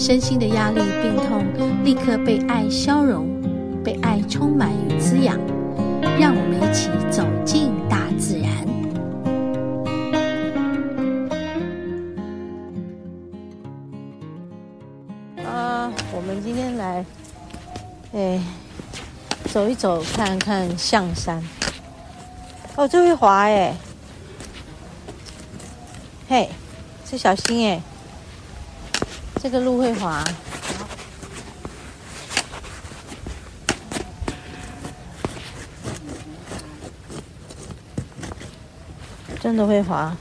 身心的压力、病痛立刻被爱消融，被爱充满与滋养。让我们一起走进大自然。啊，我们今天来，哎，走一走，看看象山。哦，这会滑哎。嘿，这小心哎！这个路会滑，真的会滑。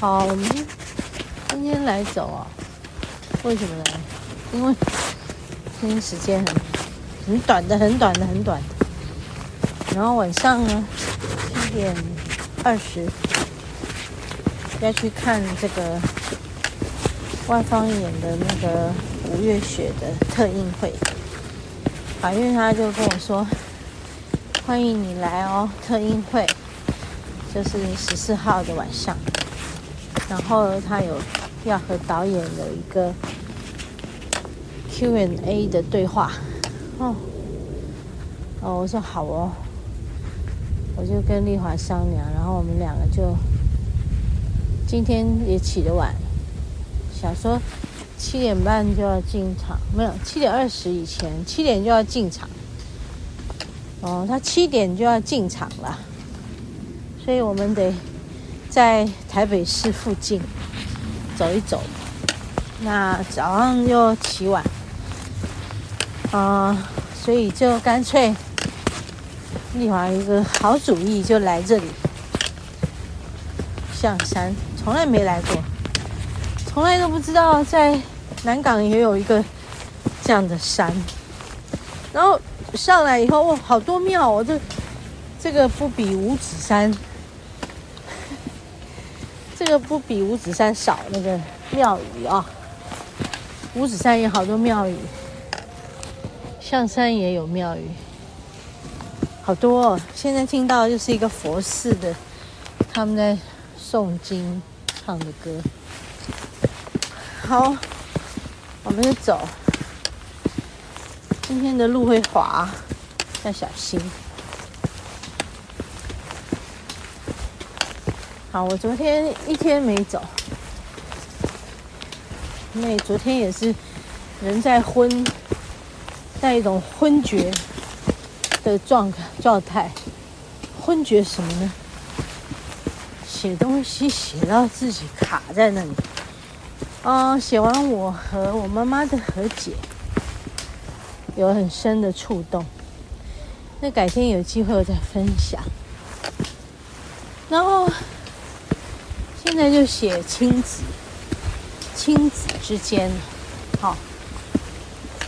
好，我们今天来走啊？为什么呢？因为今天时间很很短的，很短的，很短的。然后晚上呢，七点。二十要去看这个万芳演的那个五月雪的特映会，法院他就跟我说：“欢迎你来哦，特映会就是十四号的晚上。”然后他有要和导演有一个 Q&A 的对话。哦，哦，我说好哦。我就跟丽华商量，然后我们两个就今天也起得晚，想说七点半就要进场，没有，七点二十以前，七点就要进场。哦，他七点就要进场了，所以我们得在台北市附近走一走。那早上又起晚，啊、所以就干脆。丽华一个好主意，就来这里。象山从来没来过，从来都不知道在南港也有一个这样的山。然后上来以后，哇，好多庙哦！这这个不比五指山，这个不比五指山少那个庙宇啊。五指山也好多庙宇，象山也有庙宇。好多哦，现在听到就是一个佛寺的，他们在诵经唱的歌。好，我们就走。今天的路会滑，要小心。好，我昨天一天没走，因为昨天也是人在昏，在一种昏厥。的状状态，昏厥什么呢？写东西写到自己卡在那里。哦、写完我和我妈妈的和解，有很深的触动。那改天有机会我再分享。然后现在就写亲子，亲子之间，好，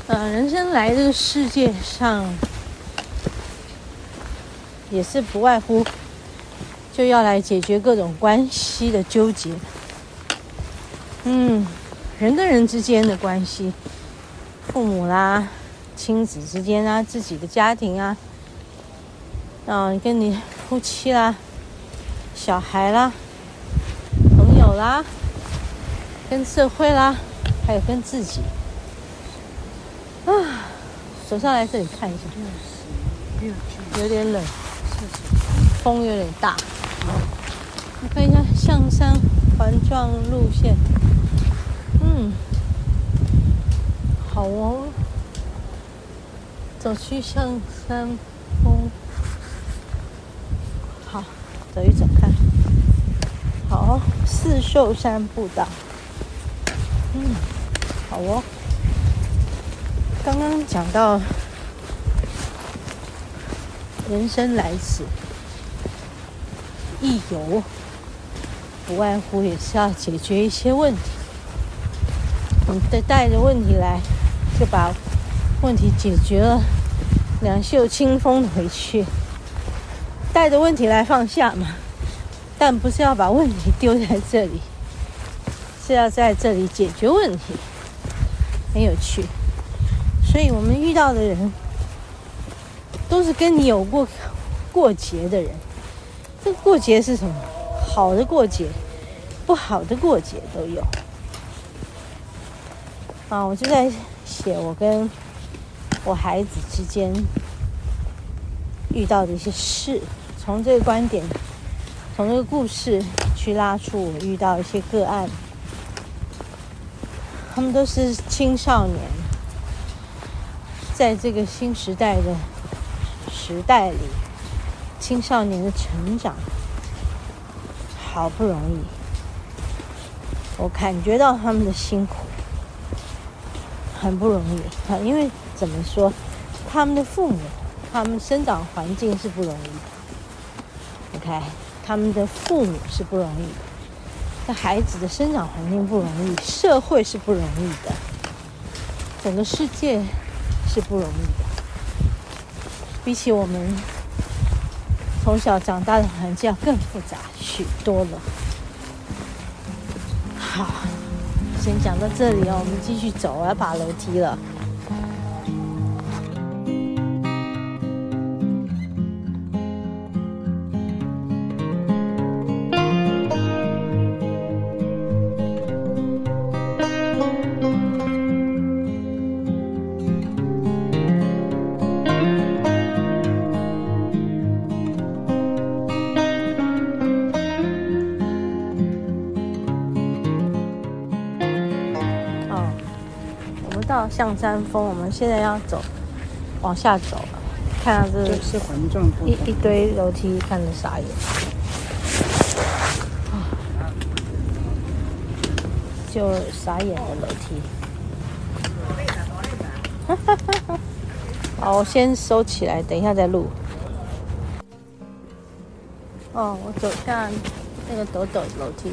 呃，人生来这个世界上。也是不外乎就要来解决各种关系的纠结，嗯，人跟人之间的关系，父母啦、亲子之间啊、自己的家庭啊，啊，跟你夫妻啦、小孩啦、朋友啦、跟社会啦，还有跟自己，啊，走上来这里看一下，有点冷。风有点大，我看一下象山环状路线，嗯，好哦，走去象山峰，好，走一走看，好，四秀山步道，嗯，好哦，刚刚讲到。人生来此，一游不外乎也是要解决一些问题。你带带着问题来，就把问题解决了，两袖清风回去。带着问题来放下嘛，但不是要把问题丢在这里，是要在这里解决问题，很有趣。所以我们遇到的人，都是跟你有过过节的人。这个过节是什么？好的过节，不好的过节都有。啊，我就在写我跟我孩子之间遇到的一些事。从这个观点，从这个故事去拉出我遇到一些个案，他们都是青少年，在这个新时代的时代里，青少年的成长好不容易，我感觉到他们的辛苦，很不容易！因为怎么说，他们的父母，他们生长环境是不容易的。OK，他们的父母是不容易的，那孩子的生长环境不容易，社会是不容易的，整个世界是不容易的。比起我们从小长大的环境要更复杂许多了。好，先讲到这里哦，我们继续走，我要爬楼梯了。象山峰，我们现在要走，往下走了。看到这是一一堆楼梯，看着傻眼。就傻眼的楼梯。好，我先收起来，等一下再录。哦，我走下那个抖抖楼梯。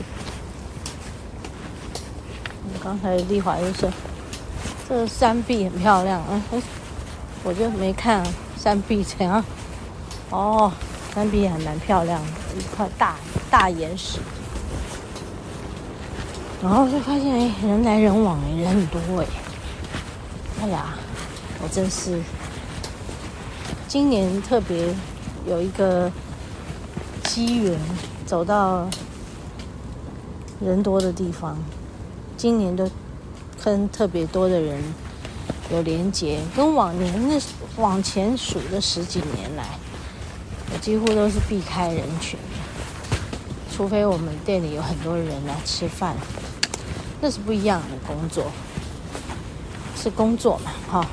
刚才丽华又说。这山壁很漂亮啊！我就没看山壁怎样。哦，山壁还蛮漂亮的，一块大大岩石。然后就发现，哎，人来人往，人很多哎。哎呀，我真是今年特别有一个机缘，走到人多的地方。今年都。跟特别多的人有连接，跟往年那往前数的十几年来，我几乎都是避开人群的，除非我们店里有很多人来吃饭，那是不一样的工作，是工作嘛，哈。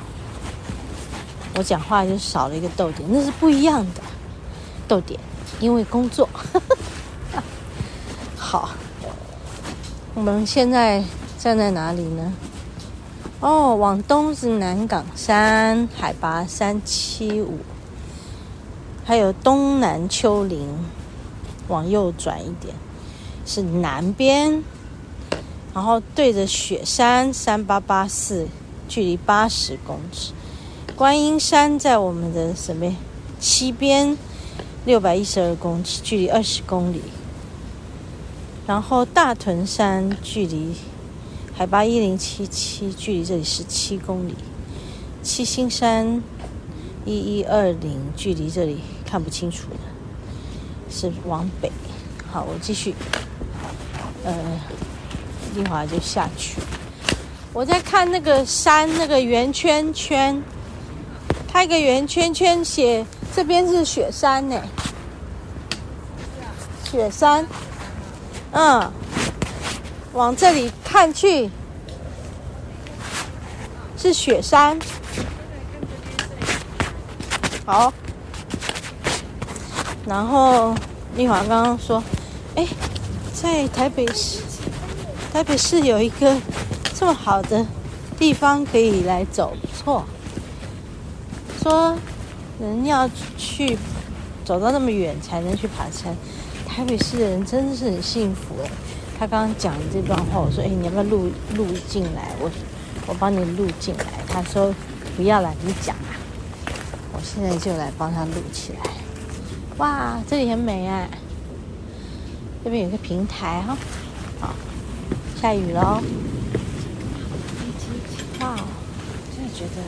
我讲话就少了一个逗点，那是不一样的逗点，因为工作。好，我们现在。站在哪里呢？哦，往东是南岗山，海拔三七五，还有东南丘陵，往右转一点是南边，然后对着雪山三八八四，距离八十公尺。观音山在我们的什么西边，六百一十二公尺，距离二十公里。然后大屯山距离。海拔一零七七，距离这里十七公里。七星山一一二零，距离这里看不清楚了，是往北。好，我继续。呃，一会儿就下去。我在看那个山，那个圆圈圈，它一个圆圈圈写这边是雪山呢。雪山，嗯。往这里看去，是雪山。好，然后丽华刚刚说：“哎，在台北市，台北市有一个这么好的地方可以来走，不错。说人要去走到那么远才能去爬山，台北市的人真的是很幸福哎。”他刚刚讲这段话，我说：“哎，你要不要录录进来？我我帮你录进来。”他说：“不要了，你讲啊。”我现在就来帮他录起来。哇，这里很美啊！这边有个平台哈，好，下雨喽。哇，真的觉得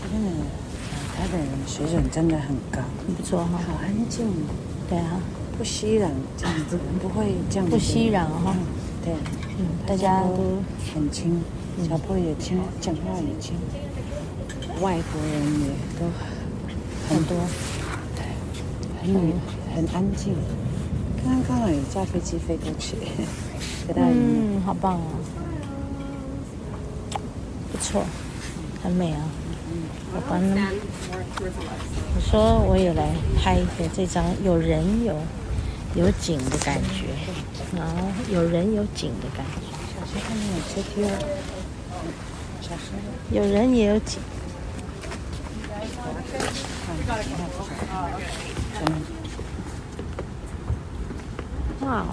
这边的他的水准真的很高，很不错哈，好安静。对啊。不熙攘，这样子不会这样子。不熙攘哈，对，嗯，大家都很轻，小朋友也轻，讲话也轻，外国人也都很多，对，很很安静。刚刚刚好有架飞机飞过去，嗯，好棒啊，不错，很美啊。我帮你，我说我也来拍一个这张有人有。有景的感觉，然后有人有景的感觉。小时候有车梯哦，小时候有人也有景。哇，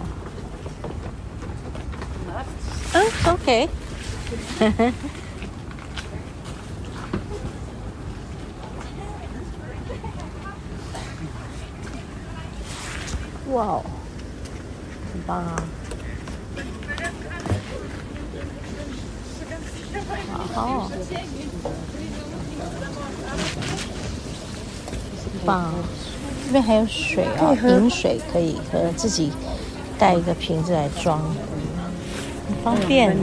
嗯，OK。哇哦，很棒啊！好，很棒啊！这边还有水啊，饮水可以喝，自己带一个瓶子来装，很方便。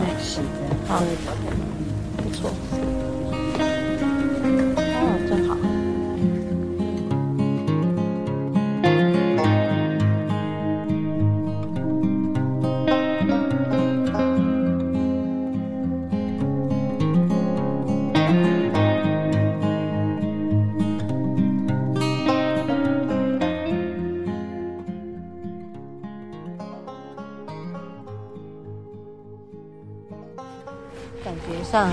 好，不错。上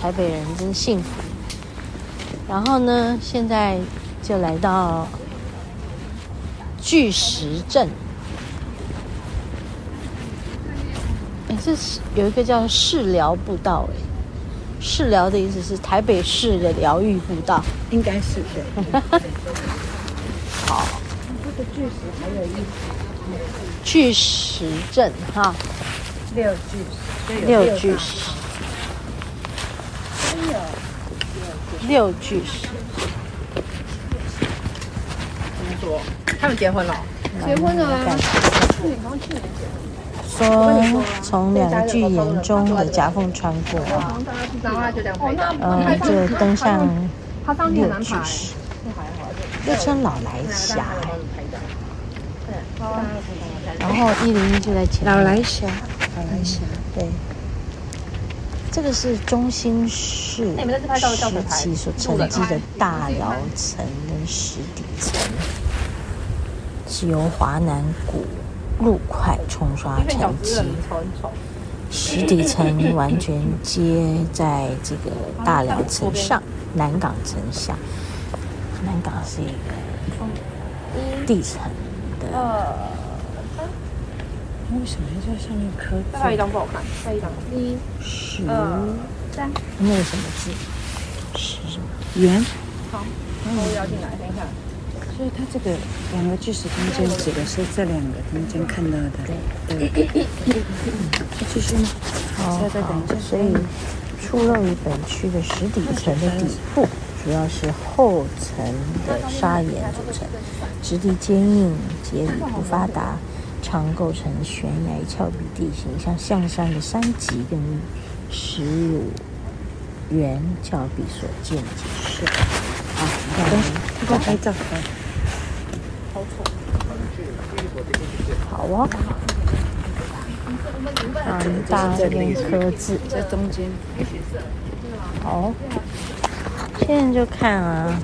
台北人真幸福。然后呢，现在就来到巨石镇。哎，这是有一个叫市疗步道。哎，市疗的意思是台北市的疗愈步道，应该是的。好，这个巨石还有一巨石镇哈，六巨石。六巨石，六巨石。怎么说？他们结婚了？结婚了啊！说从两个巨岩中的夹缝穿过啊，呃，就登上六巨石，又称老来峡。然后一零一就在前面。老来峡，老来峡。对，这个是中心市时期所沉积的大窑层跟石底层，是由华南古陆块冲刷沉积，石底层完全接在这个大寮层上，南港层下。南港是一个地层的。为什么要在上面刻字？再拍一张不好看，再一张。一、十、三，那个什么字？十什么？圆。好，我要进来，等一下。所以它这个两个巨石中间指的是这两个中间看到的。对。继续吗？好，再等一下。所以，出露于本区的石底层的底部，主要是厚层的砂岩组成，质地坚硬，节理不发达。常构成悬崖峭壁地形，像象山的山脊跟石乳源峭壁所见即是。好，你看，拍照。好哦。啊，大这边刻字在中间。好，现在就看啊，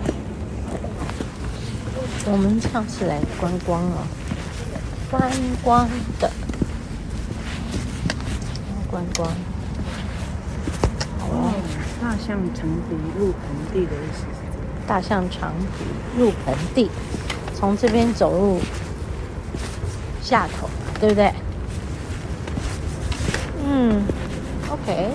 我们上次来观光啊。观光的，观光，好啊！大象长鼻入盆地的意思是这个。大象长鼻入盆地，从这边走入下头，对不对？嗯，OK。